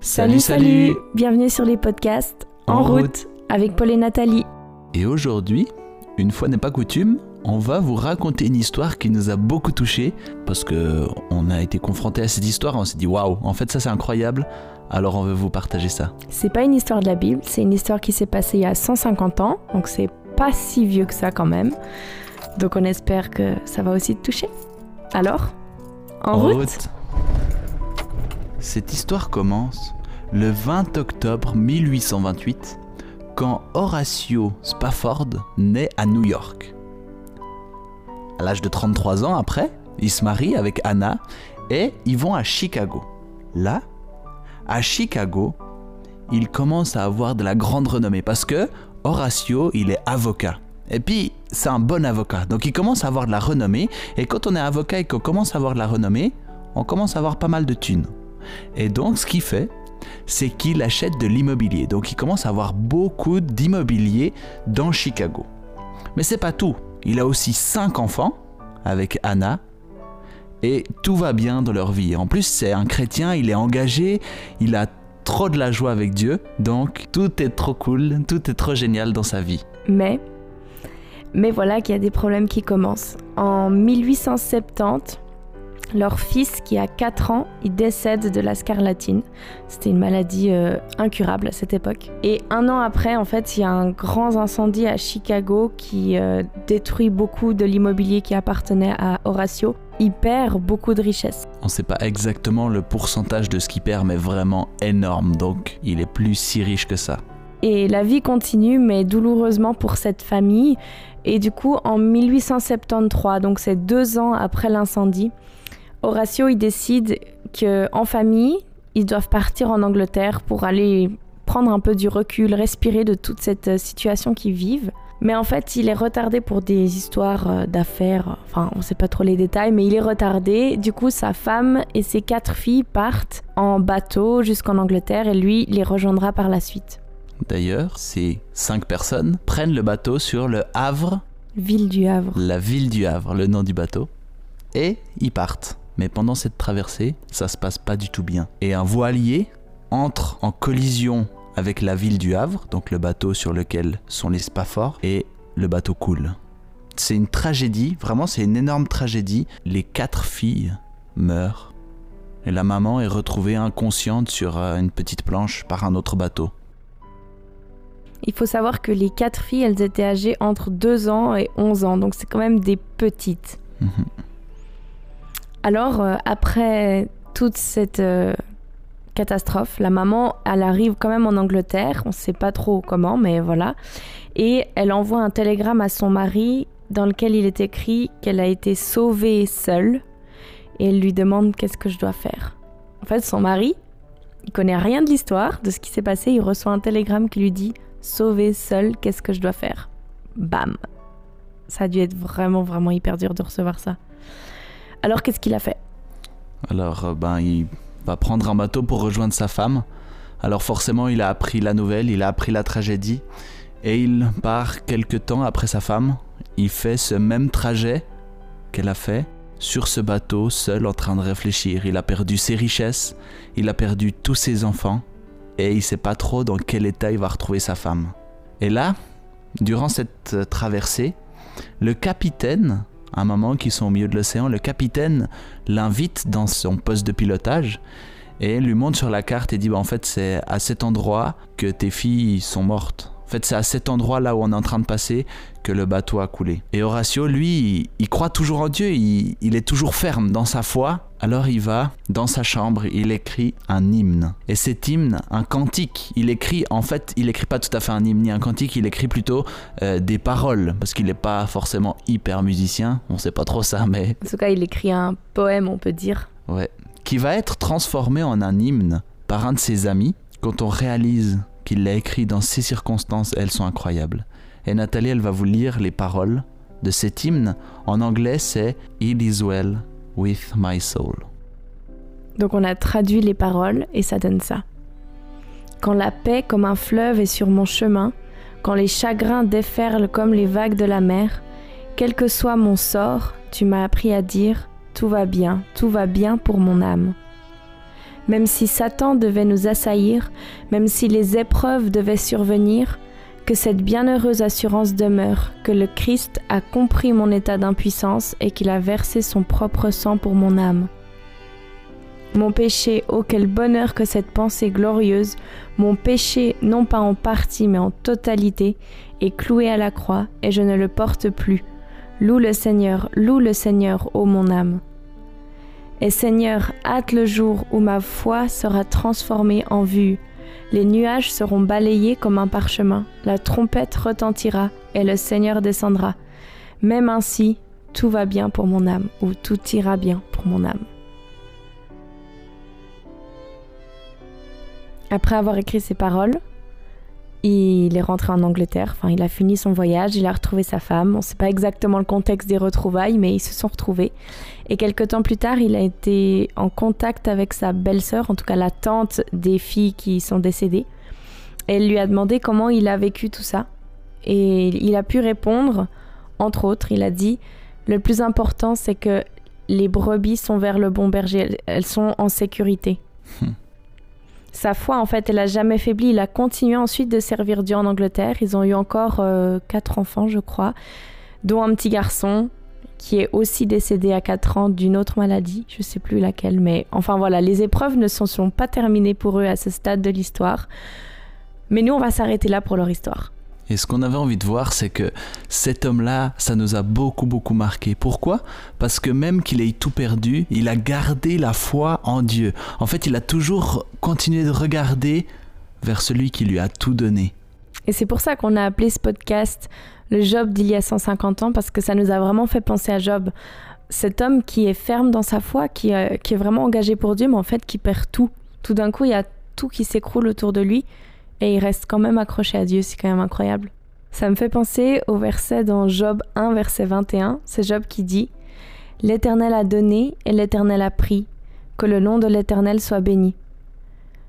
Salut, salut, Bienvenue sur les podcasts En, En route, route. avec Paul et Nathalie. Et aujourd'hui, une fois n'est pas coutume, on va vous raconter une histoire qui nous a beaucoup touchés parce que on a été confronté à cette histoire, on s'est dit waouh, en fait ça c'est incroyable. Alors on veut vous partager ça. C'est pas une histoire de la Bible, c'est une histoire qui s'est passée il y a 150 ans, donc c'est pas si vieux que ça quand même. Donc on espère que ça va aussi te toucher. Alors, en, route, Cette histoire commence le 20 octobre 1828 quand Horatio Spafford naît à New York. À l'âge de 33 ans après, il se marie avec Anna et ils vont à Chicago. Là, à Chicago, il commence à avoir de la grande renommée parce que Horatio, il est avocat. Et puis, c'est un bon avocat. Donc, il commence à avoir de la renommée. Et quand on est avocat et qu'on commence à avoir de la renommée, on commence à avoir pas mal de thunes. Et donc, ce qu'il fait, c'est qu'il achète de l'immobilier. Donc, il commence à avoir beaucoup d'immobilier dans Chicago. Mais c'est pas tout. Il a aussi cinq enfants avec Anna. Et tout va bien dans leur vie. En plus, c'est un chrétien, il est engagé, il a trop de la joie avec Dieu. Donc, tout est trop cool, tout est trop génial dans sa vie. mais mais voilà qu'il y a des problèmes qui commencent. En 1870, leur fils qui a 4 ans, il décède de la scarlatine. C'était une maladie euh, incurable à cette époque. Et un an après, en fait, il y a un grand incendie à Chicago qui euh, détruit beaucoup de l'immobilier qui appartenait à Horatio. Il perd beaucoup de richesses. On ne sait pas exactement le pourcentage de ce qu'il perd, mais vraiment énorme. Donc, il est plus si riche que ça. Et la vie continue, mais douloureusement pour cette famille. Et du coup, en 1873, donc c'est deux ans après l'incendie, Horatio il décide que en famille, ils doivent partir en Angleterre pour aller prendre un peu du recul, respirer de toute cette euh, situation qu'ils vivent. Mais en fait, il est retardé pour des histoires euh, d'affaires. Enfin, on sait pas trop les détails, mais il est retardé. Du coup, sa femme et ses quatre filles partent en bateau jusqu'en Angleterre et lui les rejoindra par la suite. D'ailleurs, ces cinq personnes prennent le bateau sur le Havre, Ville du Havre. la ville du Havre, le nom du bateau, et ils partent. Mais pendant cette traversée, ça se passe pas du tout bien. Et un voilier entre en collision avec la ville du Havre, donc le bateau sur lequel sont les Spafford, et le bateau coule. C'est une tragédie, vraiment c'est une énorme tragédie. Les quatre filles meurent. Et la maman est retrouvée inconsciente sur euh, une petite planche par un autre bateau. Il faut savoir que les quatre filles, elles étaient âgées entre 2 ans et 11 ans, donc c'est quand même des petites. Mhm. Alors, euh, après toute cette euh, catastrophe, la maman, elle arrive quand même en Angleterre, on ne sait pas trop comment, mais voilà. Et elle envoie un télégramme à son mari dans lequel il est écrit qu'elle a été sauvée seule. Et elle lui demande qu'est-ce que je dois faire? En fait, son mari, il connaît rien de l'histoire, de ce qui s'est passé. Il reçoit un télégramme qui lui dit Sauvée seule, qu'est-ce que je dois faire? Bam Ça a dû être vraiment, vraiment hyper dur de recevoir ça. Alors, qu'est-ce qu'il a fait? Alors, euh, ben, il va prendre un bateau pour rejoindre sa femme. Alors forcément, il a appris la nouvelle, il a appris la tragédie. Et il part quelque temps après sa femme. Il fait ce même trajet qu'elle a fait sur ce bateau, seul en train de réfléchir. Il a perdu ses richesses, il a perdu tous ses enfants. Et il sait pas trop dans quel état il va retrouver sa femme. Et là, durant cette euh, traversée, le capitaine, un moment qu'ils sont au milieu de l'océan, le capitaine l'invite dans son poste de pilotage et lui montre sur la carte et dit bah, en fait c'est à cet endroit que tes filles sont mortes. En fait c'est à cet endroit là où on est en train de passer que le bateau a coulé. Et Horatio lui il, il croit toujours en Dieu, il, il est toujours ferme dans sa foi. Alors il va dans sa chambre, il écrit un hymne. Et cet hymne, un cantique, il écrit en fait il écrit pas tout à fait un hymne ni un cantique, il écrit plutôt euh, des paroles parce qu'il n'est pas forcément hyper musicien, on sait pas trop ça mais En tout cas, il écrit un poème, on peut dire. Ouais. Qui va être transformé en un hymne par un de ses amis quand on réalise qu'il l'a écrit dans ces circonstances, elles sont incroyables. Et Nathalie, elle va vous lire les paroles de cet hymne. En anglais, c'est It is well with my soul. Donc on a traduit les paroles et ça donne ça. Quand la paix comme un fleuve est sur mon chemin, quand les chagrins déferlent comme les vagues de la mer, quel que soit mon sort, tu m'as appris à dire Tout va bien, tout va bien pour mon âme. Même si Satan devait nous assaillir, même si les épreuves devaient survenir, que cette bienheureuse assurance demeure, que le Christ a compris mon état d'impuissance et qu'il a versé son propre sang pour mon âme. Mon péché, oh quel bonheur que cette pensée glorieuse, mon péché non pas en partie mais en totalité, est cloué à la croix et je ne le porte plus. Loue le Seigneur, loue le Seigneur, ô mon âme. Et Seigneur, hâte le jour où ma foi sera transformée en vue. Les nuages seront balayés comme un parchemin, la trompette retentira et le Seigneur descendra. Même ainsi, tout va bien pour mon âme, ou tout ira bien pour mon âme. Après avoir écrit ces paroles, il est rentré en Angleterre, enfin il a fini son voyage, il a retrouvé sa femme, on ne sait pas exactement le contexte des retrouvailles, mais ils se sont retrouvés. Et quelques temps plus tard, il a été en contact avec sa belle-sœur, en tout cas la tante des filles qui sont décédées. Elle lui a demandé comment il a vécu tout ça. Et il a pu répondre, entre autres, il a dit, le plus important c'est que les brebis sont vers le bon berger, elles sont en sécurité. Sa foi, en fait, elle a jamais faibli. Il a continué ensuite de servir Dieu en Angleterre. Ils ont eu encore euh, quatre enfants, je crois, dont un petit garçon qui est aussi décédé à 4 ans d'une autre maladie, je sais plus laquelle, mais enfin voilà, les épreuves ne sont, sont pas terminées pour eux à ce stade de l'histoire. Mais nous, on va s'arrêter là pour leur histoire. Et ce qu'on avait envie de voir, c'est que cet homme-là, ça nous a beaucoup, beaucoup marqué. Pourquoi? Parce que même qu'il ait tout perdu, il a gardé la foi en Dieu. En fait, il a toujours continué de regarder vers celui qui lui a tout donné. Et c'est pour ça qu'on a appelé ce podcast le Job d'il y a 150 ans, parce que ça nous a vraiment fait penser à Job. Cet homme qui est ferme dans sa foi, qui, euh, qui est vraiment engagé pour Dieu, mais en fait qui perd tout. Tout d'un coup, il y a tout qui s'écroule autour de lui et il reste quand même accroché à Dieu, c'est quand même incroyable. Ça me fait penser au verset dans Job 1, verset 21. C'est Job qui dit L'Éternel a donné et l'Éternel a pris, que le nom de l'Éternel soit béni.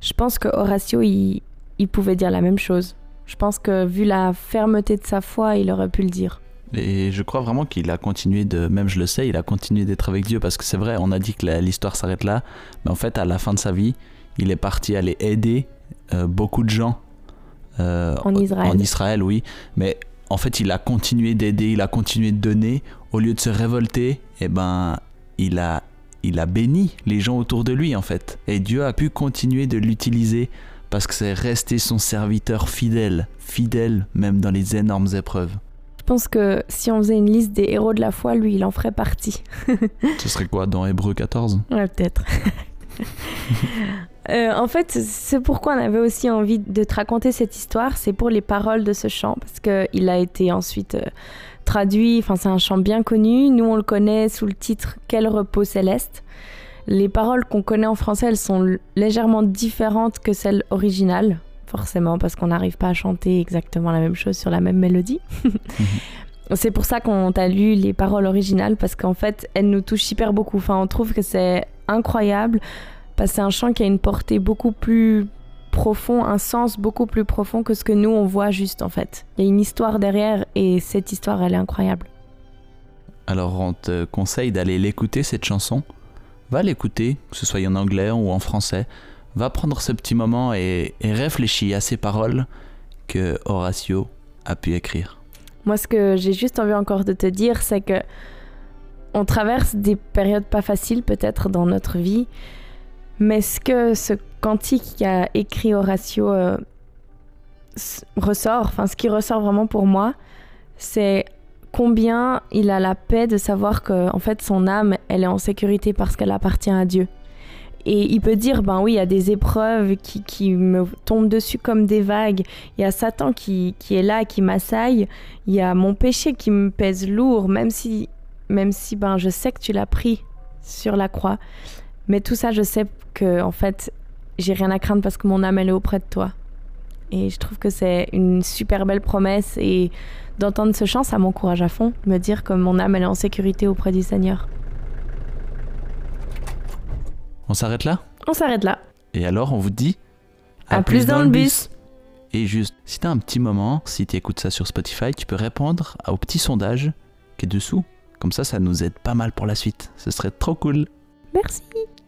Je pense que Horatio, il, pouvait dire la même chose. Je pense que vu la fermeté de sa foi, il aurait pu le dire. Et je crois vraiment qu'il a continué de, même je le sais, il a continué d'être avec Dieu parce que c'est vrai, on a dit que l'histoire s'arrête là, mais en fait, à la fin de sa vie, il est parti aller aider beaucoup de gens euh, en Israël. En Israël, oui. Mais en fait, il a continué d'aider, il a continué de donner. Au lieu de se révolter, eh ben, il a, il a béni les gens autour de lui, en fait. Et Dieu a pu continuer de l'utiliser parce que c'est resté son serviteur fidèle, fidèle même dans les énormes épreuves. Je pense que si on faisait une liste des héros de la foi, lui, il en ferait partie. Ce serait quoi dans Hébreu 14 Ouais, peut-être. Euh, en fait, c'est pourquoi on avait aussi envie de te raconter cette histoire, c'est pour les paroles de ce chant, parce qu'il a été ensuite euh, traduit, enfin c'est un chant bien connu, nous on le connaît sous le titre Quel repos céleste. Les paroles qu'on connaît en français, elles sont légèrement différentes que celles originales, forcément, parce qu'on n'arrive pas à chanter exactement la même chose sur la même mélodie. C'est pour ça qu'on t'a lu les paroles originales parce qu'en fait, elles nous touchent hyper beaucoup. Enfin, on trouve que c'est incroyable parce que c'est un chant qui a une portée beaucoup plus profond, un sens beaucoup plus profond que ce que nous on voit juste en fait. Il y a une histoire derrière et cette histoire elle est incroyable. Alors on te conseille d'aller l'écouter cette chanson. Va l'écouter, que ce soit en anglais ou en français. Va prendre ce petit moment et, et réfléchis à ces paroles que Horatio a pu écrire. Moi ce que j'ai juste envie encore de te dire c'est que on traverse des périodes pas faciles peut-être dans notre vie mais ce que ce cantique qu'a écrit Horatio euh, ressort, enfin ce qui ressort vraiment pour moi, c'est combien il a la paix de savoir que en fait son âme, elle est en sécurité parce qu'elle appartient à Dieu. Et il peut dire, ben oui, il y a des épreuves qui, qui, me tombent dessus comme des vagues. Il y a Satan qui, qui est là, qui m'assaille. Il y a mon péché qui me pèse lourd, même si, même si ben, je sais que tu l'as pris sur la croix. Mais tout ça, je sais que en fait, j'ai rien à craindre parce que mon âme elle est auprès de toi. Et je trouve que c'est une super belle promesse et d'entendre ce chant, ça m'encourage à fond, me dire que mon âme elle est en sécurité auprès du Seigneur. On s'arrête là? On s'arrête là. Et alors, on vous dit à, plus, dans, le bus. Et juste, si t'as un petit moment, si tu écoutes ça sur Spotify, tu peux répondre au petit sondage qui est dessous. Comme ça, ça nous aide pas mal pour la suite. Ce serait trop cool. Merci.